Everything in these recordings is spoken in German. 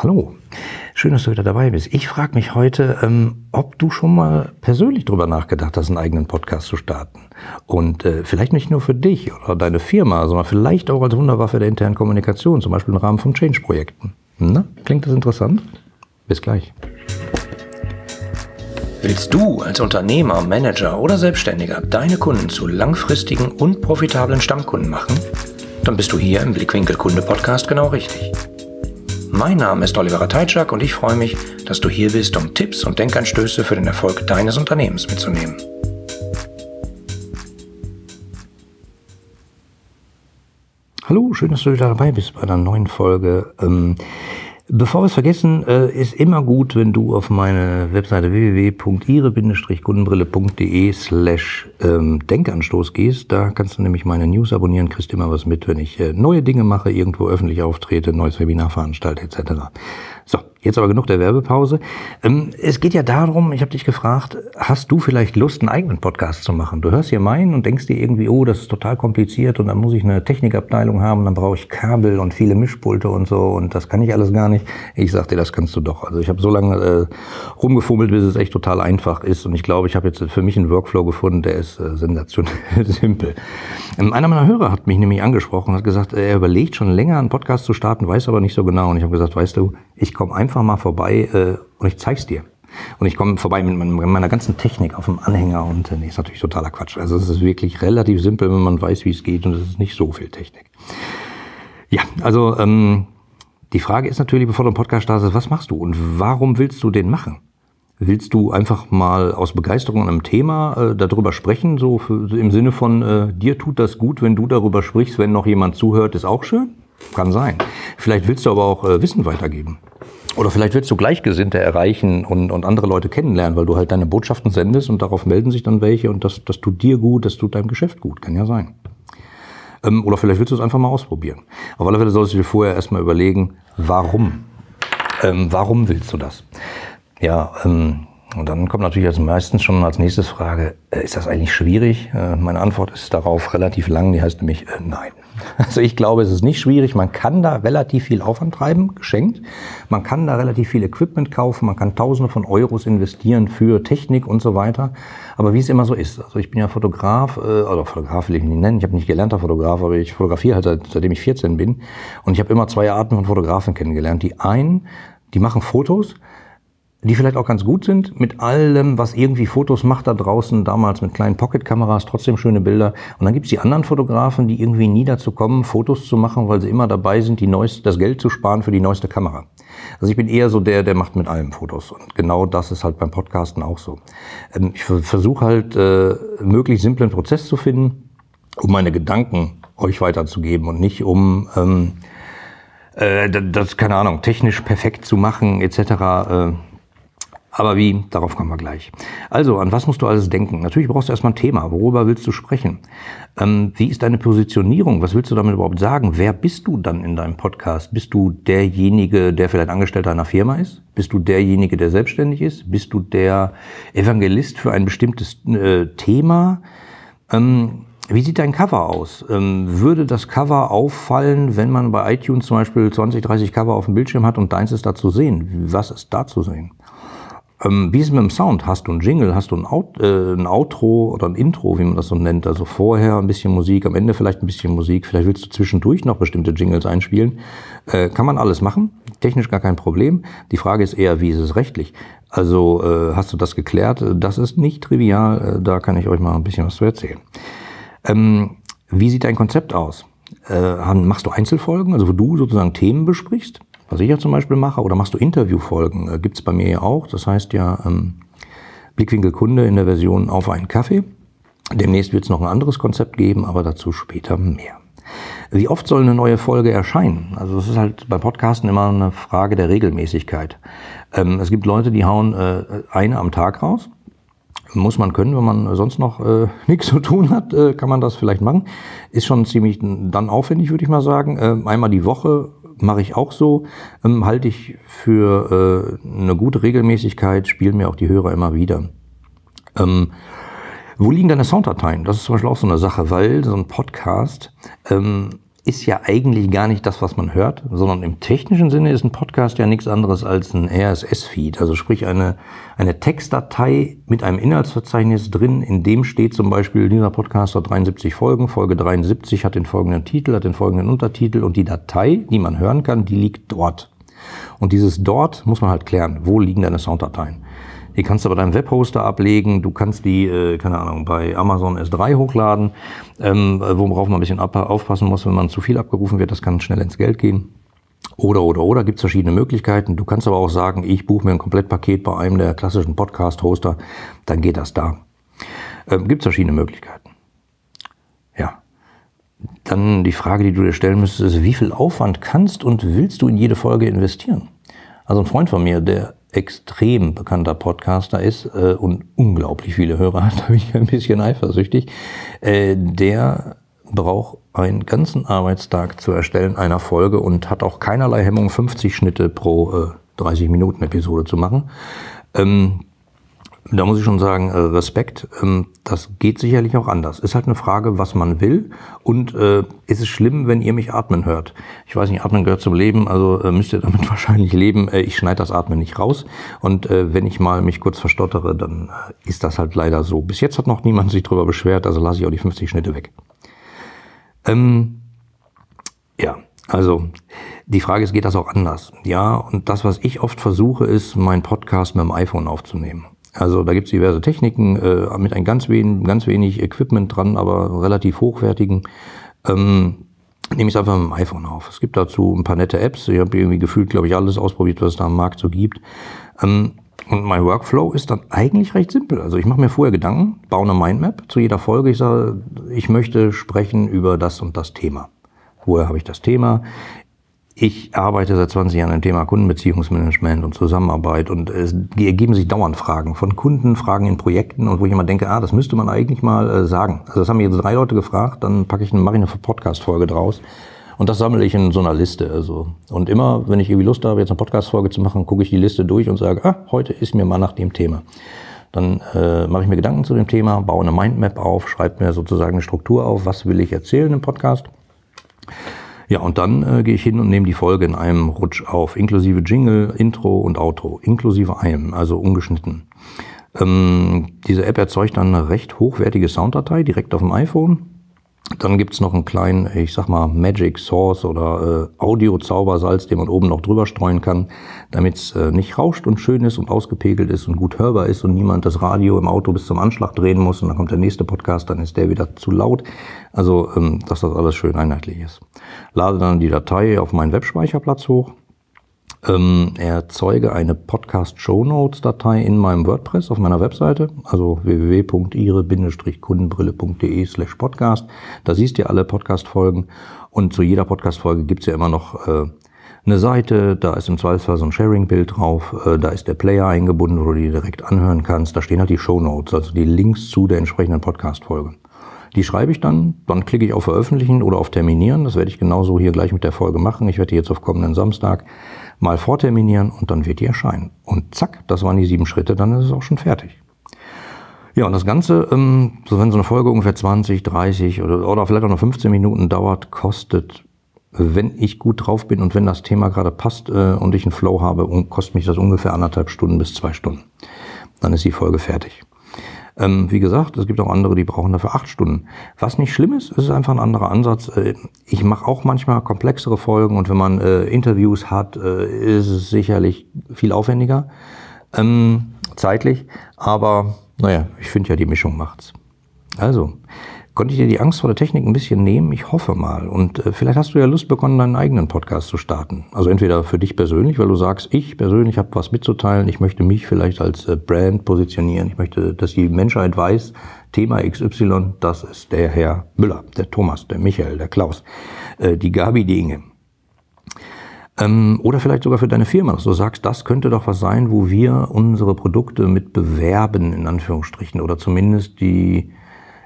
Hallo, schön, dass du wieder dabei bist. Ich frage mich heute, ähm, ob du schon mal persönlich darüber nachgedacht hast, einen eigenen Podcast zu starten. Und äh, vielleicht nicht nur für dich oder deine Firma, sondern vielleicht auch als Wunderwaffe der internen Kommunikation, zum Beispiel im Rahmen von Change-Projekten. Klingt das interessant? Bis gleich. Willst du als Unternehmer, Manager oder Selbstständiger deine Kunden zu langfristigen und profitablen Stammkunden machen? Dann bist du hier im Blickwinkel Kunde Podcast genau richtig. Mein Name ist Oliver Teitschak und ich freue mich, dass du hier bist, um Tipps und Denkanstöße für den Erfolg deines Unternehmens mitzunehmen. Hallo, schön, dass du wieder dabei bist bei einer neuen Folge. Ähm Bevor wir es vergessen, äh, ist immer gut, wenn du auf meine Webseite www.ire-kundenbrille.de slash ähm, Denkanstoß gehst. Da kannst du nämlich meine News abonnieren, kriegst immer was mit, wenn ich äh, neue Dinge mache, irgendwo öffentlich auftrete, neues Webinar veranstalte etc. So, jetzt aber genug der Werbepause. Ähm, es geht ja darum, ich habe dich gefragt, hast du vielleicht Lust, einen eigenen Podcast zu machen? Du hörst hier meinen und denkst dir irgendwie, oh, das ist total kompliziert und dann muss ich eine Technikabteilung haben, dann brauche ich Kabel und viele Mischpulte und so und das kann ich alles gar nicht. Ich sag dir, das kannst du doch. Also ich habe so lange äh, rumgefummelt, bis es echt total einfach ist und ich glaube, ich habe jetzt für mich einen Workflow gefunden, der ist äh, sensationell simpel. Ähm, einer meiner Hörer hat mich nämlich angesprochen, hat gesagt, er überlegt schon länger einen Podcast zu starten, weiß aber nicht so genau und ich habe gesagt, weißt du, ich komm einfach mal vorbei äh, und ich zeig's dir. Und ich komme vorbei mit meiner ganzen Technik auf dem Anhänger und äh, nee, ist natürlich totaler Quatsch. Also es ist wirklich relativ simpel, wenn man weiß, wie es geht und es ist nicht so viel Technik. Ja, also ähm, die Frage ist natürlich, bevor du einen Podcast startest, was machst du und warum willst du den machen? Willst du einfach mal aus Begeisterung an einem Thema äh, darüber sprechen, so für, im Sinne von, äh, dir tut das gut, wenn du darüber sprichst, wenn noch jemand zuhört, ist auch schön? Kann sein. Vielleicht willst du aber auch äh, Wissen weitergeben. Oder vielleicht willst du Gleichgesinnte erreichen und, und andere Leute kennenlernen, weil du halt deine Botschaften sendest und darauf melden sich dann welche und das, das tut dir gut, das tut deinem Geschäft gut. Kann ja sein. Ähm, oder vielleicht willst du es einfach mal ausprobieren. Auf alle Fälle solltest du dir vorher erstmal überlegen, warum? Ähm, warum willst du das? Ja, ähm, und dann kommt natürlich als meistens schon als nächstes Frage, äh, ist das eigentlich schwierig? Äh, meine Antwort ist darauf relativ lang, die heißt nämlich äh, nein. Also ich glaube, es ist nicht schwierig. Man kann da relativ viel Aufwand treiben, geschenkt. Man kann da relativ viel Equipment kaufen. Man kann Tausende von Euros investieren für Technik und so weiter. Aber wie es immer so ist. Also ich bin ja Fotograf, äh, oder Fotograf will ich nicht nennen. Ich habe nicht gelernter Fotograf, aber ich fotografiere halt seit, seitdem ich 14 bin. Und ich habe immer zwei Arten von Fotografen kennengelernt. Die einen, die machen Fotos die vielleicht auch ganz gut sind, mit allem, was irgendwie Fotos macht da draußen, damals mit kleinen Pocket-Kameras, trotzdem schöne Bilder. Und dann gibt's die anderen Fotografen, die irgendwie nie dazu kommen, Fotos zu machen, weil sie immer dabei sind, die neueste, das Geld zu sparen für die neueste Kamera. Also ich bin eher so der, der macht mit allem Fotos. Und genau das ist halt beim Podcasten auch so. Ähm, ich versuche halt, äh, möglichst simplen Prozess zu finden, um meine Gedanken euch weiterzugeben und nicht um... Ähm, äh, das, keine Ahnung, technisch perfekt zu machen, etc. Aber wie, darauf kommen wir gleich. Also, an was musst du alles denken? Natürlich brauchst du erstmal ein Thema. Worüber willst du sprechen? Ähm, wie ist deine Positionierung? Was willst du damit überhaupt sagen? Wer bist du dann in deinem Podcast? Bist du derjenige, der vielleicht Angestellter einer Firma ist? Bist du derjenige, der selbstständig ist? Bist du der Evangelist für ein bestimmtes äh, Thema? Ähm, wie sieht dein Cover aus? Ähm, würde das Cover auffallen, wenn man bei iTunes zum Beispiel 20, 30 Cover auf dem Bildschirm hat und deins ist da zu sehen? Was ist da zu sehen? Ähm, wie ist es mit dem Sound? Hast du ein Jingle, hast du ein, Out, äh, ein Outro oder ein Intro, wie man das so nennt? Also vorher ein bisschen Musik, am Ende vielleicht ein bisschen Musik. Vielleicht willst du zwischendurch noch bestimmte Jingles einspielen. Äh, kann man alles machen, technisch gar kein Problem. Die Frage ist eher, wie ist es rechtlich? Also äh, hast du das geklärt? Das ist nicht trivial, äh, da kann ich euch mal ein bisschen was zu erzählen. Ähm, wie sieht dein Konzept aus? Äh, machst du Einzelfolgen, also wo du sozusagen Themen besprichst? Was ich ja zum Beispiel mache, oder machst du Interviewfolgen? Äh, gibt's bei mir ja auch. Das heißt ja ähm, Blickwinkel Kunde in der Version auf einen Kaffee. Demnächst wird es noch ein anderes Konzept geben, aber dazu später mehr. Wie oft soll eine neue Folge erscheinen? Also es ist halt bei Podcasten immer eine Frage der Regelmäßigkeit. Ähm, es gibt Leute, die hauen äh, eine am Tag raus. Muss man können, wenn man sonst noch äh, nichts zu tun hat, äh, kann man das vielleicht machen. Ist schon ziemlich dann aufwendig, würde ich mal sagen. Äh, einmal die Woche mache ich auch so, ähm, halte ich für äh, eine gute Regelmäßigkeit, spielen mir auch die Hörer immer wieder. Ähm, wo liegen deine Sounddateien? Das ist zum Beispiel auch so eine Sache, weil so ein Podcast ähm, ist ja eigentlich gar nicht das, was man hört, sondern im technischen Sinne ist ein Podcast ja nichts anderes als ein RSS-Feed, also sprich eine, eine Textdatei mit einem Inhaltsverzeichnis drin, in dem steht zum Beispiel, dieser Podcast hat 73 Folgen, Folge 73 hat den folgenden Titel, hat den folgenden Untertitel und die Datei, die man hören kann, die liegt dort. Und dieses dort muss man halt klären, wo liegen deine Sounddateien. Die kannst du bei deinem Webhoster ablegen. Du kannst die, äh, keine Ahnung, bei Amazon S3 hochladen, ähm, worauf man ein bisschen aufpassen muss, wenn man zu viel abgerufen wird. Das kann schnell ins Geld gehen. Oder, oder, oder, gibt es verschiedene Möglichkeiten. Du kannst aber auch sagen, ich buche mir ein Komplettpaket bei einem der klassischen Podcast-Hoster, dann geht das da. Ähm, gibt es verschiedene Möglichkeiten. Ja. Dann die Frage, die du dir stellen müsstest, ist, wie viel Aufwand kannst und willst du in jede Folge investieren? Also ein Freund von mir, der extrem bekannter Podcaster ist äh, und unglaublich viele Hörer hat, da bin ich ein bisschen eifersüchtig, äh, der braucht einen ganzen Arbeitstag zu erstellen einer Folge und hat auch keinerlei Hemmung, 50 Schnitte pro äh, 30 Minuten Episode zu machen. Ähm, da muss ich schon sagen, äh, Respekt. Ähm, das geht sicherlich auch anders. Ist halt eine Frage, was man will. Und äh, ist es schlimm, wenn ihr mich atmen hört? Ich weiß nicht, atmen gehört zum Leben, also äh, müsst ihr damit wahrscheinlich leben. Ich schneide das Atmen nicht raus. Und wenn ich mal mich kurz verstottere, dann ist das halt leider so. Bis jetzt hat noch niemand sich drüber beschwert, also lasse ich auch die 50 Schnitte weg. Ähm, ja, also die Frage ist, geht das auch anders? Ja, und das, was ich oft versuche, ist, meinen Podcast mit dem iPhone aufzunehmen. Also da gibt es diverse Techniken äh, mit ein ganz wenig, ganz wenig Equipment dran, aber relativ hochwertigen. Ähm, nehme ich es einfach mit dem iPhone auf. Es gibt dazu ein paar nette Apps. Ich habe irgendwie gefühlt, glaube ich, alles ausprobiert, was es da am Markt so gibt. Ähm, und mein Workflow ist dann eigentlich recht simpel. Also ich mache mir vorher Gedanken, baue eine Mindmap zu jeder Folge. Ich sage, ich möchte sprechen über das und das Thema. Woher habe ich das Thema? Ich arbeite seit 20 Jahren im Thema Kundenbeziehungsmanagement und Zusammenarbeit und es ergeben sich dauernd Fragen von Kunden, Fragen in Projekten und wo ich immer denke, ah, das müsste man eigentlich mal äh, sagen. Also das haben mir jetzt drei Leute gefragt, dann packe ich, mache ich eine Podcast-Folge draus und das sammle ich in so einer Liste. Also und immer, wenn ich irgendwie Lust habe, jetzt eine Podcast-Folge zu machen, gucke ich die Liste durch und sage, ah, heute ist mir mal nach dem Thema. Dann äh, mache ich mir Gedanken zu dem Thema, baue eine Mindmap auf, schreibe mir sozusagen eine Struktur auf, was will ich erzählen im Podcast. Ja, und dann äh, gehe ich hin und nehme die Folge in einem Rutsch auf, inklusive Jingle, Intro und Outro, inklusive einem, also ungeschnitten. Ähm, diese App erzeugt dann eine recht hochwertige Sounddatei direkt auf dem iPhone. Dann gibt's noch einen kleinen, ich sag mal, Magic Source oder äh, Audio-Zaubersalz, den man oben noch drüber streuen kann, damit's äh, nicht rauscht und schön ist und ausgepegelt ist und gut hörbar ist und niemand das Radio im Auto bis zum Anschlag drehen muss und dann kommt der nächste Podcast, dann ist der wieder zu laut. Also, ähm, dass das alles schön einheitlich ist. Lade dann die Datei auf meinen Webspeicherplatz hoch ähm, erzeuge eine Podcast-Show-Notes-Datei in meinem WordPress auf meiner Webseite, also www.ire-kundenbrille.de slash podcast. Da siehst du alle Podcast-Folgen und zu jeder Podcast-Folge gibt's ja immer noch äh, eine Seite, da ist im Zweifelsfall so ein Sharing-Bild drauf, äh, da ist der Player eingebunden, wo du die direkt anhören kannst. Da stehen halt die Show Notes, also die Links zu der entsprechenden Podcast-Folge. Die schreibe ich dann, dann klicke ich auf Veröffentlichen oder auf Terminieren. Das werde ich genauso hier gleich mit der Folge machen. Ich werde die jetzt auf kommenden Samstag mal vorterminieren und dann wird die erscheinen. Und zack, das waren die sieben Schritte, dann ist es auch schon fertig. Ja, und das Ganze, ähm, so wenn so eine Folge ungefähr 20, 30 oder, oder vielleicht auch noch 15 Minuten dauert, kostet, wenn ich gut drauf bin und wenn das Thema gerade passt äh, und ich einen Flow habe, kostet mich das ungefähr anderthalb Stunden bis zwei Stunden. Dann ist die Folge fertig. Ähm, wie gesagt, es gibt auch andere, die brauchen dafür acht Stunden. Was nicht schlimm ist, ist einfach ein anderer Ansatz. Äh, ich mache auch manchmal komplexere Folgen und wenn man äh, Interviews hat, äh, ist es sicherlich viel aufwendiger, ähm, zeitlich. Aber naja, ich finde ja, die Mischung macht's. Also, Konnte ich dir die Angst vor der Technik ein bisschen nehmen? Ich hoffe mal. Und äh, vielleicht hast du ja Lust begonnen, deinen eigenen Podcast zu starten. Also entweder für dich persönlich, weil du sagst, ich persönlich habe was mitzuteilen, ich möchte mich vielleicht als äh, Brand positionieren, ich möchte, dass die Menschheit weiß, Thema XY, das ist der Herr Müller, der Thomas, der Michael, der Klaus, äh, die Gabi, die Inge. Ähm, oder vielleicht sogar für deine Firma, dass du sagst, das könnte doch was sein, wo wir unsere Produkte mit bewerben, in Anführungsstrichen, oder zumindest die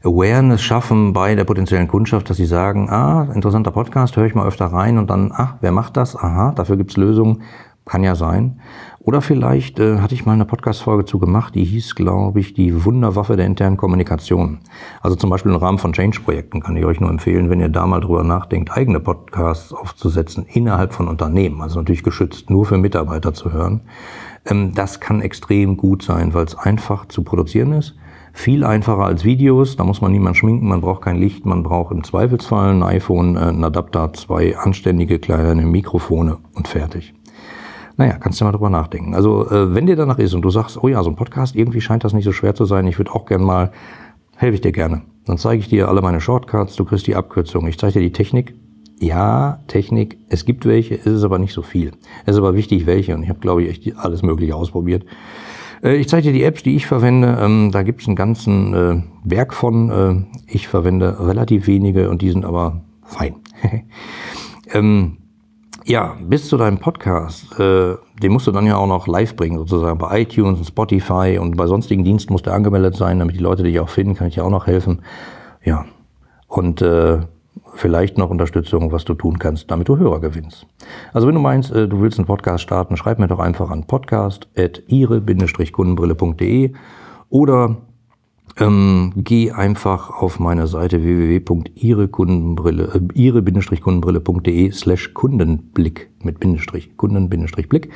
Awareness schaffen bei der potenziellen Kundschaft, dass sie sagen, ah, interessanter Podcast, höre ich mal öfter rein und dann, ach, wer macht das? Aha, dafür gibt's Lösungen. Kann ja sein. Oder vielleicht äh, hatte ich mal eine Podcast-Folge zu gemacht, die hieß, glaube ich, die Wunderwaffe der internen Kommunikation. Also zum Beispiel im Rahmen von Change-Projekten kann ich euch nur empfehlen, wenn ihr da mal drüber nachdenkt, eigene Podcasts aufzusetzen innerhalb von Unternehmen. Also natürlich geschützt, nur für Mitarbeiter zu hören. Ähm, das kann extrem gut sein, weil es einfach zu produzieren ist. Viel einfacher als Videos, da muss man niemand schminken, man braucht kein Licht, man braucht im Zweifelsfall ein iPhone, äh, ein Adapter, zwei anständige kleine Mikrofone und fertig. Naja, kannst du mal drüber nachdenken. Also äh, wenn dir danach ist und du sagst, oh ja, so ein Podcast, irgendwie scheint das nicht so schwer zu sein, ich würde auch gern mal, helfe ich dir gerne. Dann zeige ich dir alle meine Shortcuts, du kriegst die Abkürzung, ich zeige dir die Technik. Ja, Technik, es gibt welche, es ist aber nicht so viel. Es ist aber wichtig, welche. Und ich habe, glaube ich, echt alles Mögliche ausprobiert. Äh, ich zeige dir die Apps, die ich verwende. Ähm, da gibt es einen ganzen äh, Werk von. Äh, ich verwende relativ wenige und die sind aber fein. ähm, ja, bis zu deinem Podcast, äh, den musst du dann ja auch noch live bringen, sozusagen bei iTunes und Spotify und bei sonstigen Diensten musst du angemeldet sein, damit die Leute dich auch finden, kann ich dir auch noch helfen. Ja, und äh, vielleicht noch Unterstützung, was du tun kannst, damit du Hörer gewinnst. Also wenn du meinst, äh, du willst einen Podcast starten, schreib mir doch einfach an podcast.ire-kundenbrille.de oder ähm, geh einfach auf meine Seite www.ire-kundenbrille.de äh, slash Kundenblick mit Bindestrich, Kunden-Blick.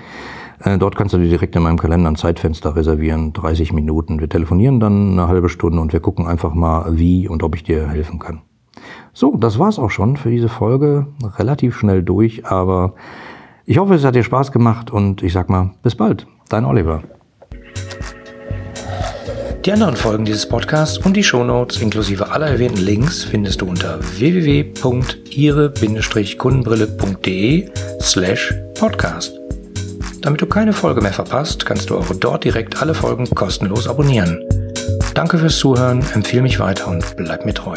Äh, dort kannst du dir direkt in meinem Kalender ein Zeitfenster reservieren, 30 Minuten. Wir telefonieren dann eine halbe Stunde und wir gucken einfach mal, wie und ob ich dir helfen kann. So, das war's auch schon für diese Folge. Relativ schnell durch, aber ich hoffe, es hat dir Spaß gemacht und ich sag mal, bis bald. Dein Oliver. Die anderen Folgen dieses Podcasts und die Shownotes inklusive aller erwähnten Links findest du unter www.ire-kundenbrille.de slash podcast. Damit du keine Folge mehr verpasst, kannst du auch dort direkt alle Folgen kostenlos abonnieren. Danke fürs Zuhören, empfehle mich weiter und bleib mir treu.